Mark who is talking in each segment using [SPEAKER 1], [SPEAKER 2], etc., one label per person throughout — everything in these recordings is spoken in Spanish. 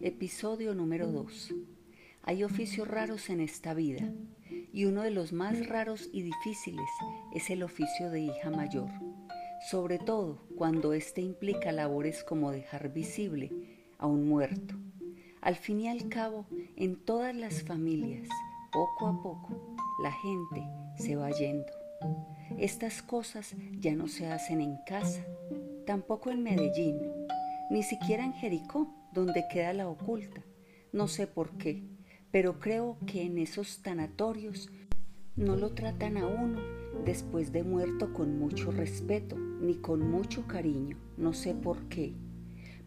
[SPEAKER 1] Episodio número 2. Hay oficios raros en esta vida y uno de los más raros y difíciles es el oficio de hija mayor, sobre todo cuando éste implica labores como dejar visible a un muerto. Al fin y al cabo, en todas las familias, poco a poco, la gente se va yendo. Estas cosas ya no se hacen en casa, tampoco en Medellín, ni siquiera en Jericó, donde queda la oculta. No sé por qué, pero creo que en esos tanatorios no lo tratan a uno después de muerto con mucho respeto, ni con mucho cariño, no sé por qué.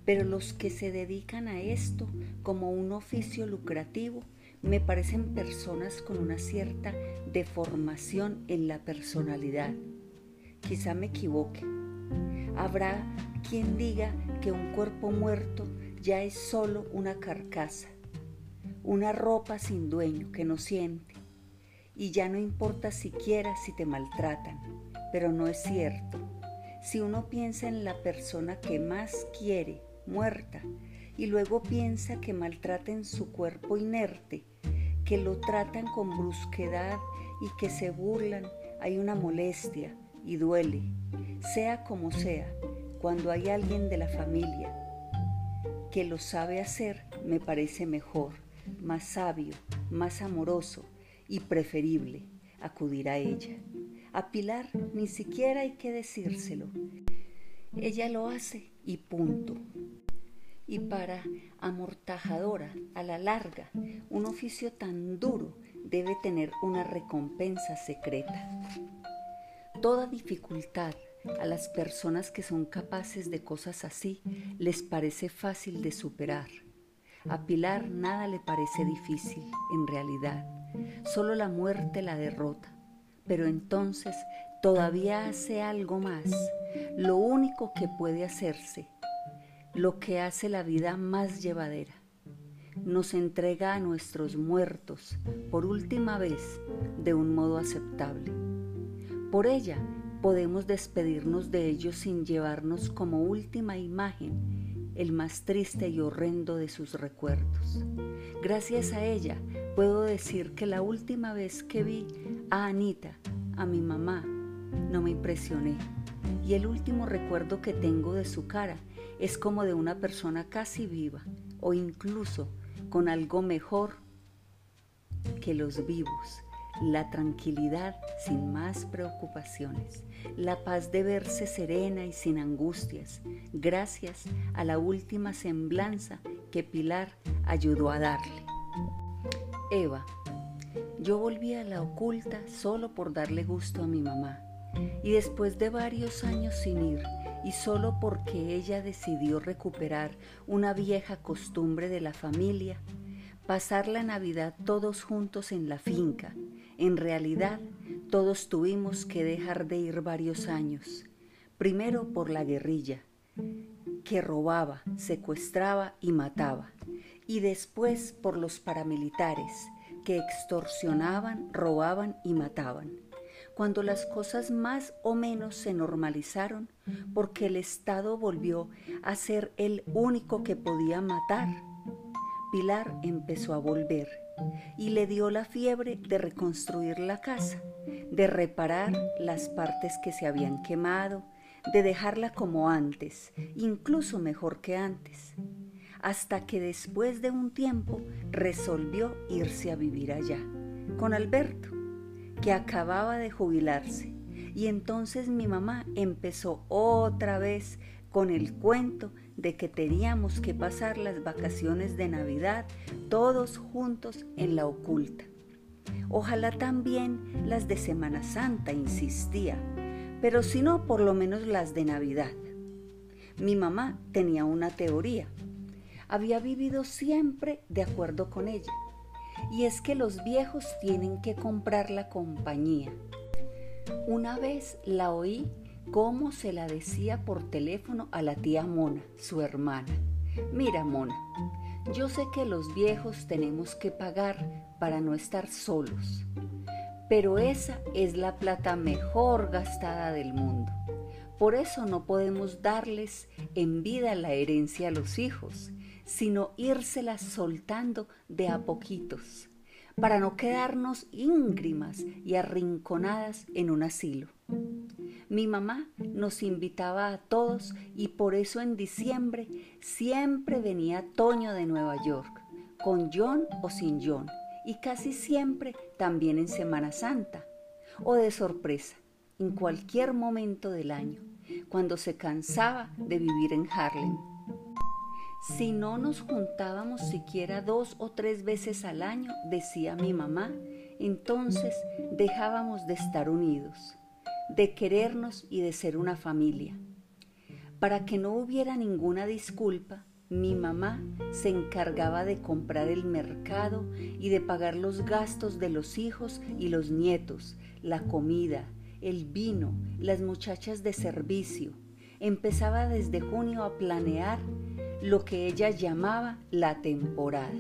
[SPEAKER 1] Pero los que se dedican a esto como un oficio lucrativo me parecen personas con una cierta deformación en la personalidad. Quizá me equivoque. Habrá quien diga que un cuerpo muerto ya es solo una carcasa, una ropa sin dueño que no siente, y ya no importa siquiera si te maltratan, pero no es cierto. Si uno piensa en la persona que más quiere, muerta, y luego piensa que maltraten su cuerpo inerte, que lo tratan con brusquedad y que se burlan, hay una molestia y duele, sea como sea, cuando hay alguien de la familia que lo sabe hacer, me parece mejor, más sabio, más amoroso y preferible acudir a ella. A Pilar ni siquiera hay que decírselo. Ella lo hace y punto y para amortajadora a la larga, un oficio tan duro debe tener una recompensa secreta. Toda dificultad a las personas que son capaces de cosas así les parece fácil de superar. A Pilar nada le parece difícil, en realidad. Solo la muerte la derrota. Pero entonces todavía hace algo más. Lo único que puede hacerse lo que hace la vida más llevadera. Nos entrega a nuestros muertos por última vez de un modo aceptable. Por ella podemos despedirnos de ellos sin llevarnos como última imagen el más triste y horrendo de sus recuerdos. Gracias a ella puedo decir que la última vez que vi a Anita, a mi mamá, no me impresioné. Y el último recuerdo que tengo de su cara es como de una persona casi viva o incluso con algo mejor que los vivos, la tranquilidad sin más preocupaciones, la paz de verse serena y sin angustias, gracias a la última semblanza que Pilar ayudó a darle. Eva, yo volví a la oculta solo por darle gusto a mi mamá, y después de varios años sin ir, y solo porque ella decidió recuperar una vieja costumbre de la familia, pasar la Navidad todos juntos en la finca. En realidad, todos tuvimos que dejar de ir varios años. Primero por la guerrilla, que robaba, secuestraba y mataba. Y después por los paramilitares, que extorsionaban, robaban y mataban cuando las cosas más o menos se normalizaron, porque el Estado volvió a ser el único que podía matar. Pilar empezó a volver y le dio la fiebre de reconstruir la casa, de reparar las partes que se habían quemado, de dejarla como antes, incluso mejor que antes, hasta que después de un tiempo resolvió irse a vivir allá, con Alberto que acababa de jubilarse. Y entonces mi mamá empezó otra vez con el cuento de que teníamos que pasar las vacaciones de Navidad todos juntos en la oculta. Ojalá también las de Semana Santa, insistía, pero si no, por lo menos las de Navidad. Mi mamá tenía una teoría. Había vivido siempre de acuerdo con ella y es que los viejos tienen que comprar la compañía. Una vez la oí como se la decía por teléfono a la tía Mona, su hermana. Mira, Mona, yo sé que los viejos tenemos que pagar para no estar solos, pero esa es la plata mejor gastada del mundo. Por eso no podemos darles en vida la herencia a los hijos, sino írselas soltando de a poquitos, para no quedarnos íngrimas y arrinconadas en un asilo. Mi mamá nos invitaba a todos y por eso en diciembre siempre venía Toño de Nueva York, con John o sin John, y casi siempre también en Semana Santa, o de sorpresa, en cualquier momento del año, cuando se cansaba de vivir en Harlem. Si no nos juntábamos siquiera dos o tres veces al año, decía mi mamá, entonces dejábamos de estar unidos, de querernos y de ser una familia. Para que no hubiera ninguna disculpa, mi mamá se encargaba de comprar el mercado y de pagar los gastos de los hijos y los nietos, la comida, el vino, las muchachas de servicio. Empezaba desde junio a planear lo que ella llamaba la temporada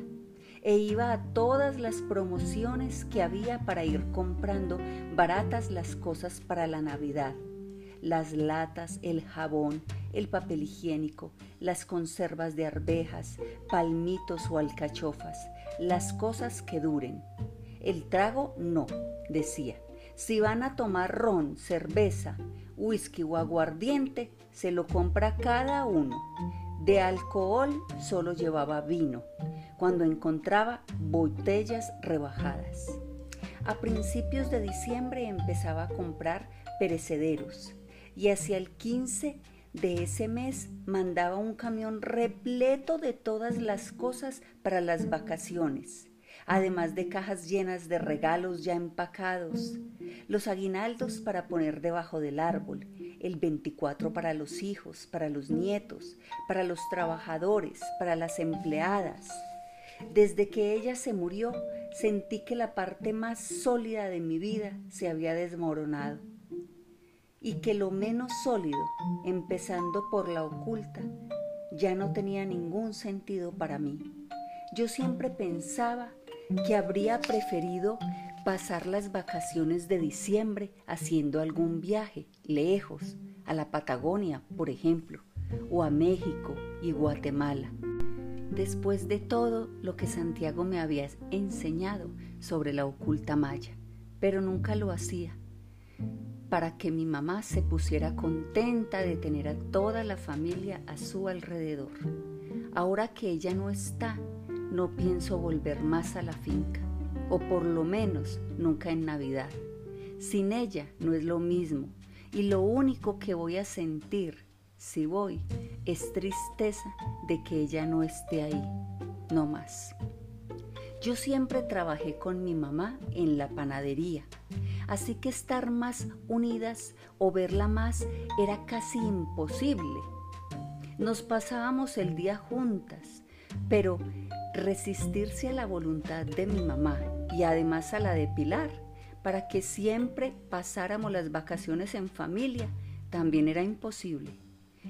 [SPEAKER 1] e iba a todas las promociones que había para ir comprando baratas las cosas para la Navidad. Las latas, el jabón, el papel higiénico, las conservas de arvejas, palmitos o alcachofas, las cosas que duren. El trago no, decía. Si van a tomar ron, cerveza, whisky o aguardiente, se lo compra cada uno. De alcohol solo llevaba vino, cuando encontraba botellas rebajadas. A principios de diciembre empezaba a comprar perecederos y hacia el 15 de ese mes mandaba un camión repleto de todas las cosas para las vacaciones además de cajas llenas de regalos ya empacados, los aguinaldos para poner debajo del árbol, el 24 para los hijos, para los nietos, para los trabajadores, para las empleadas. Desde que ella se murió, sentí que la parte más sólida de mi vida se había desmoronado y que lo menos sólido, empezando por la oculta, ya no tenía ningún sentido para mí. Yo siempre pensaba que habría preferido pasar las vacaciones de diciembre haciendo algún viaje lejos, a la Patagonia, por ejemplo, o a México y Guatemala. Después de todo lo que Santiago me había enseñado sobre la oculta maya, pero nunca lo hacía, para que mi mamá se pusiera contenta de tener a toda la familia a su alrededor. Ahora que ella no está, no pienso volver más a la finca, o por lo menos nunca en Navidad. Sin ella no es lo mismo, y lo único que voy a sentir si voy es tristeza de que ella no esté ahí, no más. Yo siempre trabajé con mi mamá en la panadería, así que estar más unidas o verla más era casi imposible. Nos pasábamos el día juntas, pero resistirse a la voluntad de mi mamá y además a la de Pilar, para que siempre pasáramos las vacaciones en familia, también era imposible.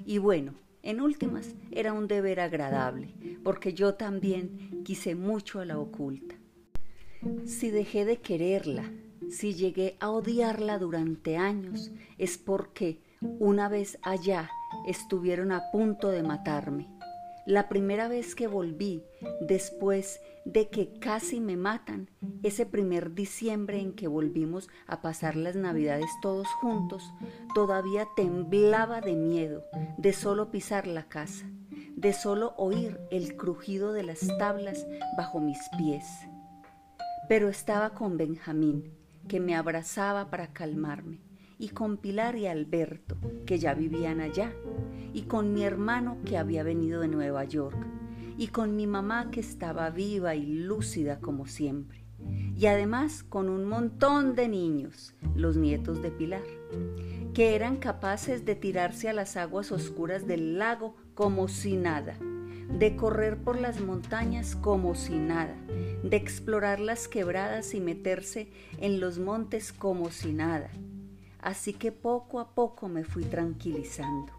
[SPEAKER 1] Y bueno, en últimas, era un deber agradable, porque yo también quise mucho a la oculta. Si dejé de quererla, si llegué a odiarla durante años, es porque una vez allá estuvieron a punto de matarme la primera vez que volví, después de que casi me matan, ese primer diciembre en que volvimos a pasar las navidades todos juntos, todavía temblaba de miedo de solo pisar la casa, de solo oír el crujido de las tablas bajo mis pies. Pero estaba con Benjamín, que me abrazaba para calmarme, y con Pilar y Alberto, que ya vivían allá, y con mi hermano que había venido de Nueva York, y con mi mamá que estaba viva y lúcida como siempre, y además con un montón de niños, los nietos de Pilar, que eran capaces de tirarse a las aguas oscuras del lago como si nada, de correr por las montañas como si nada, de explorar las quebradas y meterse en los montes como si nada. Así que poco a poco me fui tranquilizando.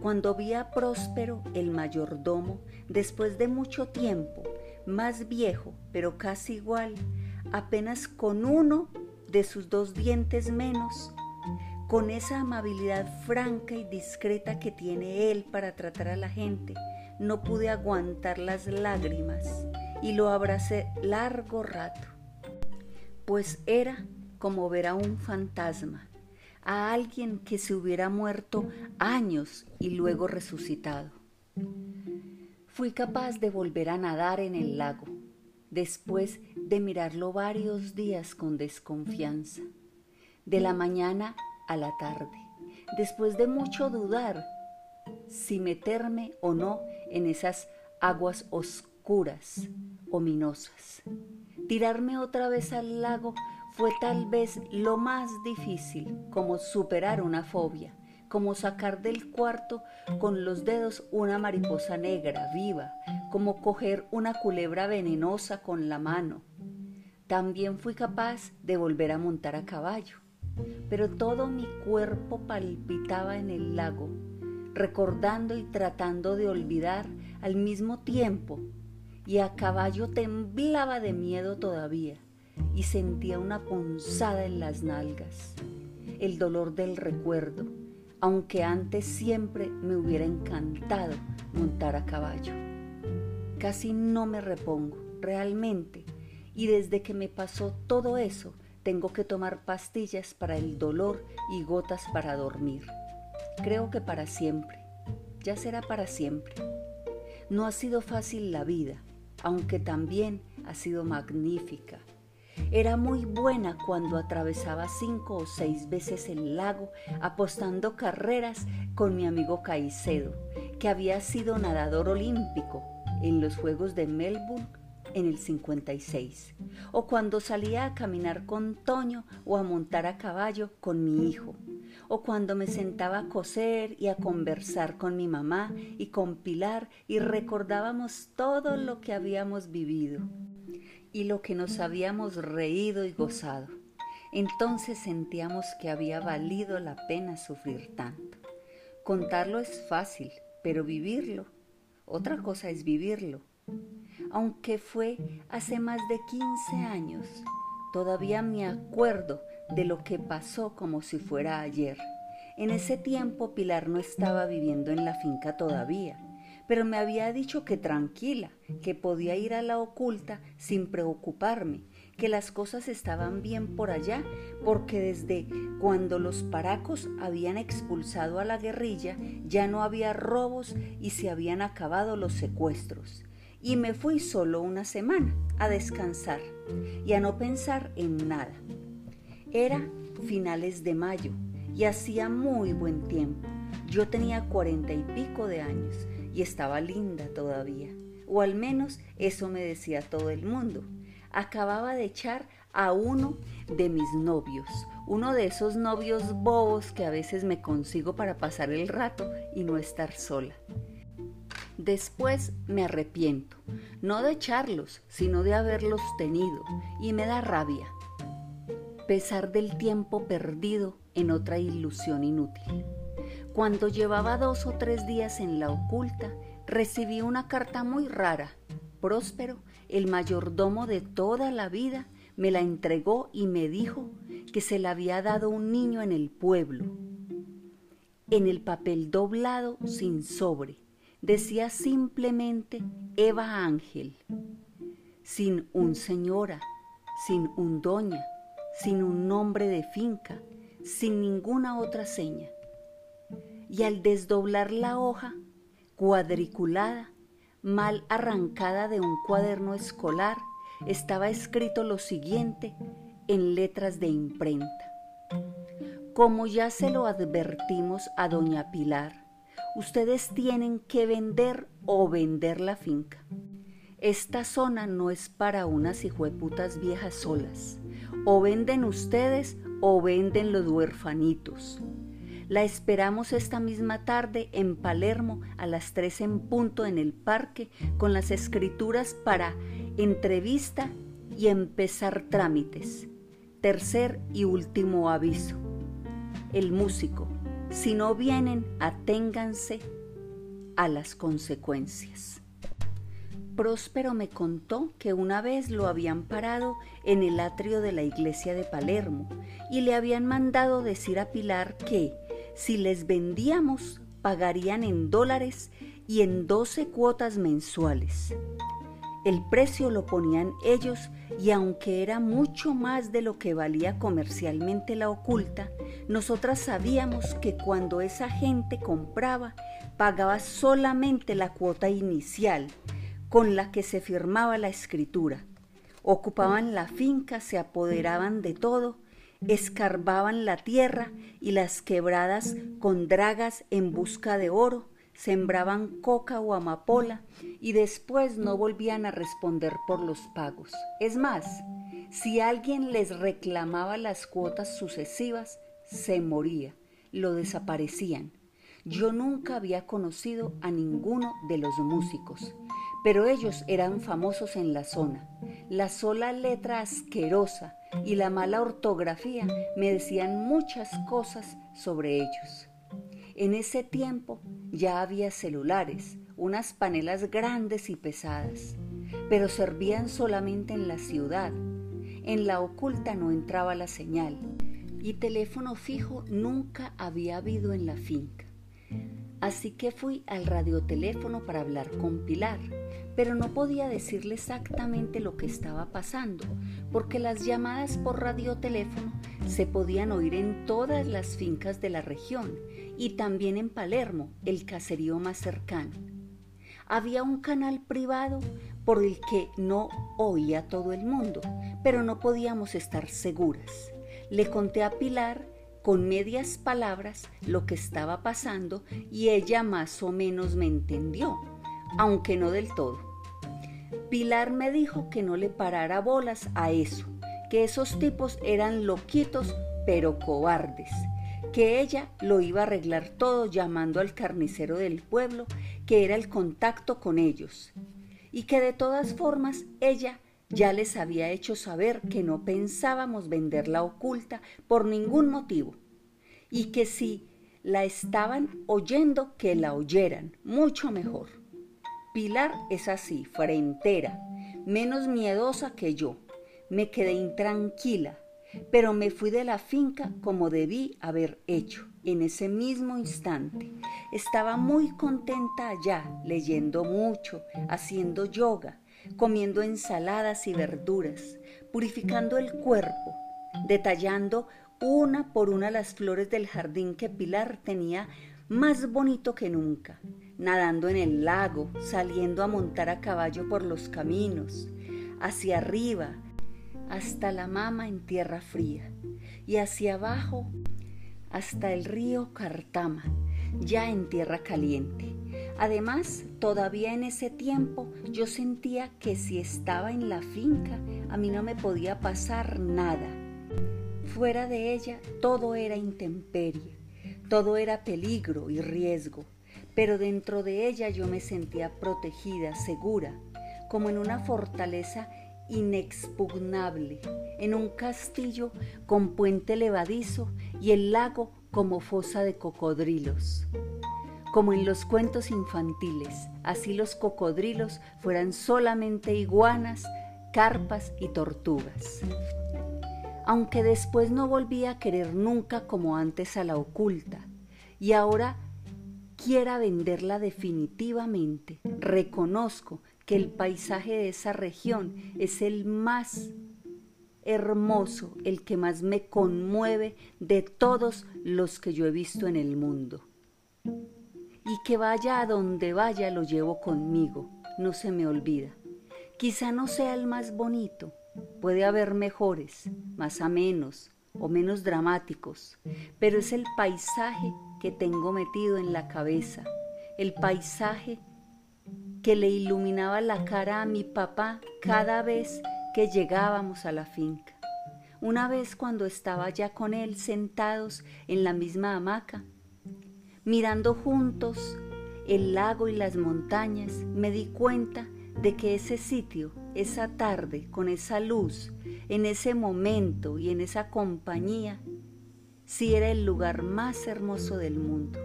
[SPEAKER 1] Cuando vi a Próspero, el mayordomo, después de mucho tiempo, más viejo, pero casi igual, apenas con uno de sus dos dientes menos, con esa amabilidad franca y discreta que tiene él para tratar a la gente, no pude aguantar las lágrimas y lo abracé largo rato, pues era como ver a un fantasma, a alguien que se hubiera muerto años y luego resucitado. Fui capaz de volver a nadar en el lago, después de mirarlo varios días con desconfianza, de la mañana a la tarde, después de mucho dudar si meterme o no en esas aguas oscuras, ominosas. Tirarme otra vez al lago fue tal vez lo más difícil, como superar una fobia, como sacar del cuarto con los dedos una mariposa negra viva, como coger una culebra venenosa con la mano. También fui capaz de volver a montar a caballo, pero todo mi cuerpo palpitaba en el lago, recordando y tratando de olvidar al mismo tiempo, y a caballo temblaba de miedo todavía y sentía una punzada en las nalgas, el dolor del recuerdo, aunque antes siempre me hubiera encantado montar a caballo. Casi no me repongo, realmente, y desde que me pasó todo eso, tengo que tomar pastillas para el dolor y gotas para dormir. Creo que para siempre, ya será para siempre. No ha sido fácil la vida, aunque también ha sido magnífica era muy buena cuando atravesaba cinco o seis veces el lago apostando carreras con mi amigo Caicedo, que había sido nadador olímpico en los Juegos de Melbourne en el 56, o cuando salía a caminar con Toño o a montar a caballo con mi hijo, o cuando me sentaba a coser y a conversar con mi mamá y con Pilar y recordábamos todo lo que habíamos vivido y lo que nos habíamos reído y gozado. Entonces sentíamos que había valido la pena sufrir tanto. Contarlo es fácil, pero vivirlo, otra cosa es vivirlo. Aunque fue hace más de 15 años, todavía me acuerdo de lo que pasó como si fuera ayer. En ese tiempo Pilar no estaba viviendo en la finca todavía pero me había dicho que tranquila, que podía ir a la oculta sin preocuparme, que las cosas estaban bien por allá, porque desde cuando los paracos habían expulsado a la guerrilla ya no había robos y se habían acabado los secuestros. Y me fui solo una semana a descansar y a no pensar en nada. Era finales de mayo y hacía muy buen tiempo. Yo tenía cuarenta y pico de años y estaba linda todavía, o al menos eso me decía todo el mundo. Acababa de echar a uno de mis novios, uno de esos novios bobos que a veces me consigo para pasar el rato y no estar sola. Después me arrepiento, no de echarlos, sino de haberlos tenido, y me da rabia. Pesar del tiempo perdido en otra ilusión inútil. Cuando llevaba dos o tres días en la oculta, recibí una carta muy rara. Próspero, el mayordomo de toda la vida, me la entregó y me dijo que se la había dado un niño en el pueblo. En el papel doblado sin sobre decía simplemente Eva Ángel, sin un señora, sin un doña, sin un nombre de finca, sin ninguna otra seña y al desdoblar la hoja, cuadriculada, mal arrancada de un cuaderno escolar, estaba escrito lo siguiente en letras de imprenta. Como ya se lo advertimos a doña Pilar, ustedes tienen que vender o vender la finca. Esta zona no es para unas hijueputas viejas solas. O venden ustedes o venden los huerfanitos. La esperamos esta misma tarde en Palermo a las 3 en punto en el parque con las escrituras para entrevista y empezar trámites. Tercer y último aviso. El músico, si no vienen, aténganse a las consecuencias. Próspero me contó que una vez lo habían parado en el atrio de la iglesia de Palermo y le habían mandado decir a Pilar que, si les vendíamos pagarían en dólares y en 12 cuotas mensuales. El precio lo ponían ellos y aunque era mucho más de lo que valía comercialmente la oculta, nosotras sabíamos que cuando esa gente compraba, pagaba solamente la cuota inicial con la que se firmaba la escritura. Ocupaban la finca, se apoderaban de todo, escarbaban la tierra y las quebradas con dragas en busca de oro, sembraban coca o amapola y después no volvían a responder por los pagos. Es más, si alguien les reclamaba las cuotas sucesivas, se moría, lo desaparecían. Yo nunca había conocido a ninguno de los músicos, pero ellos eran famosos en la zona. La sola letra asquerosa y la mala ortografía me decían muchas cosas sobre ellos. En ese tiempo ya había celulares, unas panelas grandes y pesadas, pero servían solamente en la ciudad. En la oculta no entraba la señal y teléfono fijo nunca había habido en la finca. Así que fui al radioteléfono para hablar con Pilar, pero no podía decirle exactamente lo que estaba pasando, porque las llamadas por radioteléfono se podían oír en todas las fincas de la región y también en Palermo, el caserío más cercano. Había un canal privado por el que no oía todo el mundo, pero no podíamos estar seguras. Le conté a Pilar con medias palabras lo que estaba pasando y ella más o menos me entendió, aunque no del todo. Pilar me dijo que no le parara bolas a eso, que esos tipos eran loquitos pero cobardes, que ella lo iba a arreglar todo llamando al carnicero del pueblo, que era el contacto con ellos, y que de todas formas ella ya les había hecho saber que no pensábamos venderla oculta por ningún motivo, y que si la estaban oyendo, que la oyeran, mucho mejor. Pilar es así, frentera, menos miedosa que yo. Me quedé intranquila, pero me fui de la finca como debí haber hecho en ese mismo instante. Estaba muy contenta allá, leyendo mucho, haciendo yoga, comiendo ensaladas y verduras, purificando el cuerpo, detallando una por una las flores del jardín que Pilar tenía más bonito que nunca, nadando en el lago, saliendo a montar a caballo por los caminos, hacia arriba, hasta la mama en tierra fría y hacia abajo hasta el río Cartama, ya en tierra caliente. Además, todavía en ese tiempo yo sentía que si estaba en la finca a mí no me podía pasar nada. Fuera de ella todo era intemperie, todo era peligro y riesgo, pero dentro de ella yo me sentía protegida, segura, como en una fortaleza inexpugnable, en un castillo con puente levadizo y el lago como fosa de cocodrilos. Como en los cuentos infantiles, así los cocodrilos fueran solamente iguanas, carpas y tortugas. Aunque después no volví a querer nunca como antes a la oculta, y ahora quiera venderla definitivamente, reconozco que el paisaje de esa región es el más hermoso, el que más me conmueve de todos los que yo he visto en el mundo. Y que vaya a donde vaya lo llevo conmigo, no se me olvida. Quizá no sea el más bonito, puede haber mejores, más amenos o menos dramáticos, pero es el paisaje que tengo metido en la cabeza, el paisaje que le iluminaba la cara a mi papá cada vez que llegábamos a la finca. Una vez cuando estaba ya con él sentados en la misma hamaca, mirando juntos el lago y las montañas, me di cuenta de que ese sitio, esa tarde, con esa luz, en ese momento y en esa compañía, sí era el lugar más hermoso del mundo.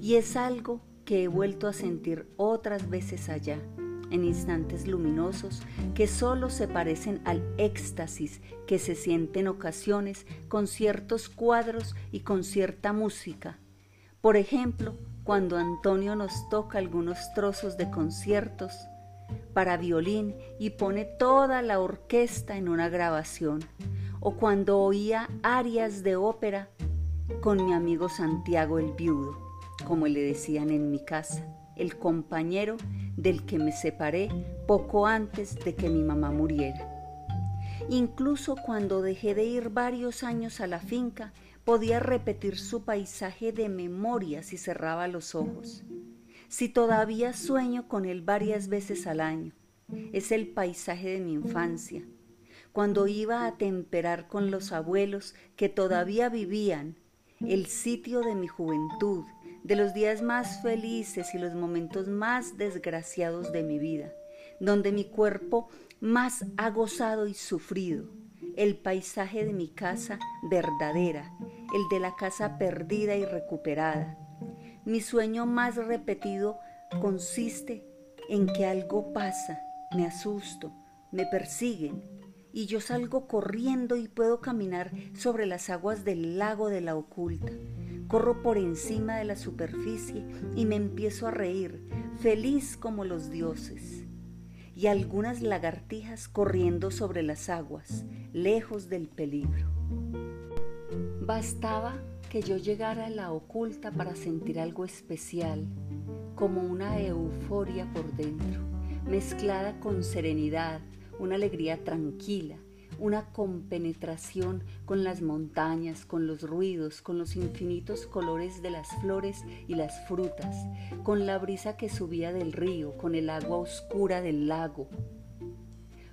[SPEAKER 1] Y es algo que he vuelto a sentir otras veces allá, en instantes luminosos que solo se parecen al éxtasis que se siente en ocasiones con ciertos cuadros y con cierta música, Por ejemplo, cuando Antonio nos toca algunos trozos de conciertos para violín y pone toda la orquesta en una grabación, o cuando oía arias de ópera con mi amigo Santiago el viudo, como le decían en mi casa, el compañero del que me separé poco antes de que mi mamá muriera. Incluso cuando dejé de ir varios años a la finca, podía repetir su paisaje de memoria si cerraba los ojos. Si todavía sueño con él varias veces al año, es el paisaje de mi infancia, cuando iba a temperar con los abuelos que todavía vivían, el sitio de mi juventud, de los días más felices y los momentos más desgraciados de mi vida, donde mi cuerpo más ha gozado y sufrido, el paisaje de mi casa verdadera, el de la casa perdida y recuperada. Mi sueño más repetido consiste en que algo pasa, me asusto, me persiguen y yo salgo corriendo y puedo caminar sobre las aguas del lago de la oculta. Corro por encima de la superficie y me empiezo a reír, feliz como los dioses y algunas lagartijas corriendo sobre las aguas, lejos del peligro. Bastaba que yo llegara a la oculta para sentir algo especial, como una euforia por dentro, mezclada con serenidad, una alegría tranquila, una compenetración con las montañas, con los ruidos, con los infinitos colores de las flores y las frutas, con la brisa que subía del río, con el agua oscura del lago,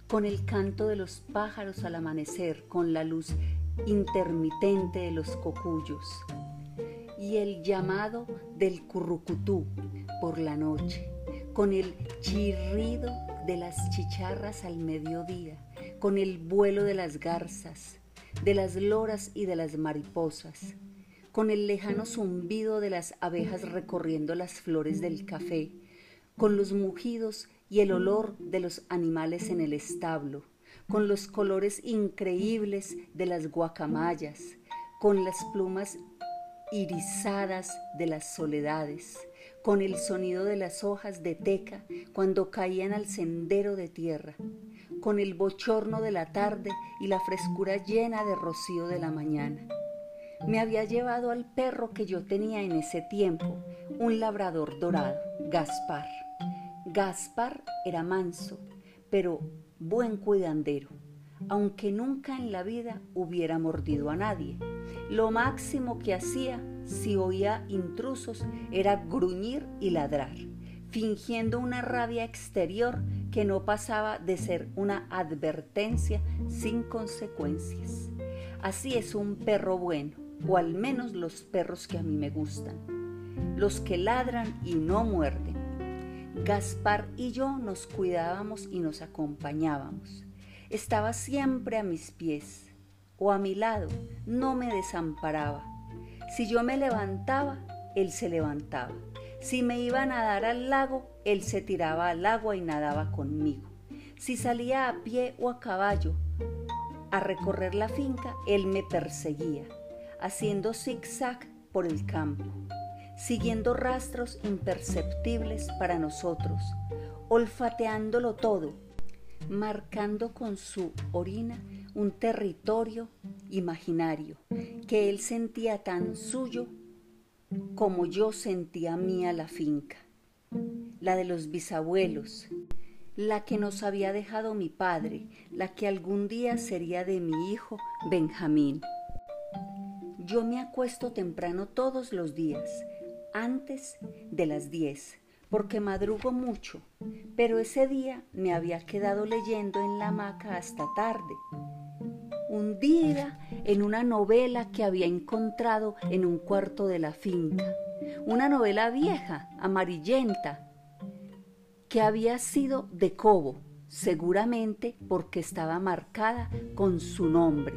[SPEAKER 1] con el canto de los pájaros al amanecer, con la luz intermitente de los cocuyos y el llamado del currucutú por la noche, con el chirrido de las chicharras al mediodía, con el vuelo de las garzas, de las loras y de las mariposas, con el lejano zumbido de las abejas recorriendo las flores del café, con los mugidos y el olor de los animales en el establo, con los colores increíbles de las guacamayas, con las plumas irisadas de las soledades, con el sonido de las hojas de teca cuando caían al sendero de tierra, con el bochorno de la tarde y la frescura llena de rocío de la mañana. Me había llevado al perro que yo tenía en ese tiempo, un labrador dorado, Gaspar. Gaspar era manso, pero buen cuidandero, aunque nunca en la vida hubiera mordido a nadie. Lo máximo que hacía si oía intrusos era gruñir y ladrar, fingiendo una rabia exterior que no pasaba de ser una advertencia sin consecuencias. Así es un perro bueno, o al menos los perros que a mí me gustan, los que ladran y no muerden. Gaspar y yo nos cuidábamos y nos acompañábamos. Estaba siempre a mis pies o a mi lado, no me desamparaba. Si yo me levantaba, él se levantaba. Si me iba a nadar al lago, él se tiraba al agua y nadaba conmigo. Si salía a pie o a caballo a recorrer la finca, él me perseguía, haciendo zigzag por el campo, siguiendo rastros imperceptibles para nosotros, olfateándolo todo, marcando con su orina un territorio imaginario que él sentía tan suyo como yo sentía mía la finca, la de los bisabuelos, la que nos había dejado mi padre, la que algún día sería de mi hijo Benjamín. Yo me acuesto temprano todos los días, antes de las diez, porque madrugo mucho, pero ese día me había quedado leyendo en la hamaca hasta tarde hundida en una novela que había encontrado en un cuarto de la finca, una novela vieja, amarillenta, que había sido de Cobo, seguramente porque estaba marcada con su nombre,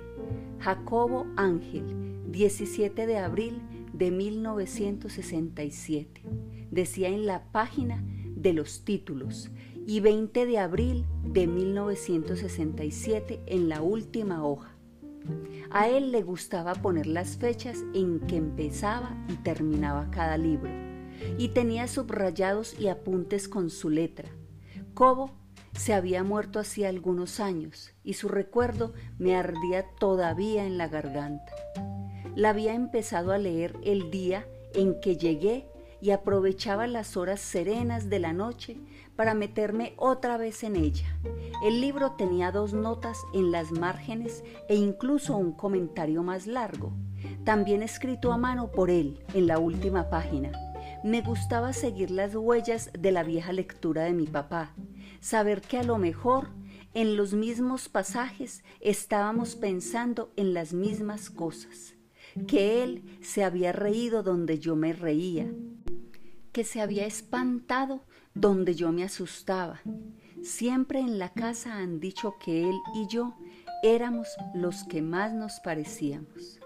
[SPEAKER 1] Jacobo Ángel, 17 de abril de 1967. Decía en la página de los títulos, y 20 de abril de 1967 en la última hoja. A él le gustaba poner las fechas en que empezaba y terminaba cada libro, y tenía subrayados y apuntes con su letra. Cobo se había muerto hacía algunos años y su recuerdo me ardía todavía en la garganta. La había empezado a leer el día en que llegué y aprovechaba las horas serenas de la noche para meterme otra vez en ella. El libro tenía dos notas en las márgenes e incluso un comentario más largo, también escrito a mano por él en la última página. Me gustaba seguir las huellas de la vieja lectura de mi papá, saber que a lo mejor en los mismos pasajes estábamos pensando en las mismas cosas, que él se había reído donde yo me reía, que se había espantado donde yo me asustaba. Siempre en la casa han dicho que él y yo éramos los que más nos parecíamos.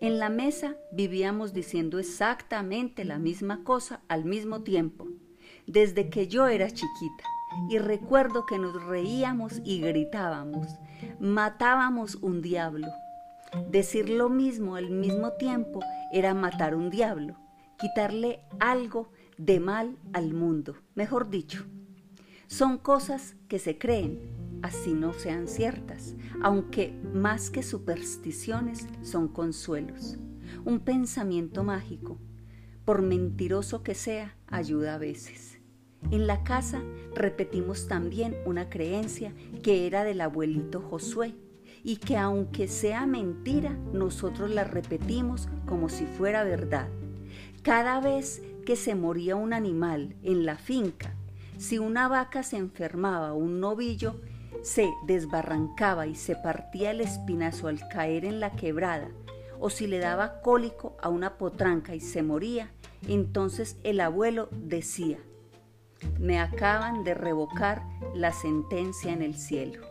[SPEAKER 1] En la mesa vivíamos diciendo exactamente la misma cosa al mismo tiempo, desde que yo era chiquita. Y recuerdo que nos reíamos y gritábamos, matábamos un diablo. Decir lo mismo al mismo tiempo era matar un diablo quitarle algo de mal al mundo, mejor dicho. Son cosas que se creen, así no sean ciertas, aunque más que supersticiones son consuelos. Un pensamiento mágico, por mentiroso que sea, ayuda a veces. En la casa repetimos también una creencia que era del abuelito Josué y que aunque sea mentira, nosotros la repetimos como si fuera verdad. Cada vez que se moría un animal en la finca, si una vaca se enfermaba o un novillo se desbarrancaba y se partía el espinazo al caer en la quebrada, o si le daba cólico a una potranca y se moría, entonces el abuelo decía, me acaban de revocar la sentencia en el cielo.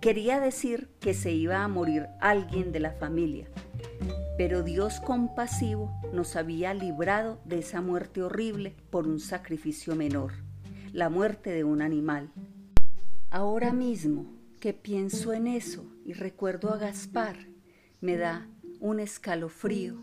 [SPEAKER 1] Quería decir que se iba a morir alguien de la familia, pero Dios compasivo nos había librado de esa muerte horrible por un sacrificio menor, la muerte de un animal. Ahora mismo que pienso en eso y recuerdo a Gaspar, me da un escalofrío.